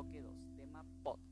Bloque 2, tema pod.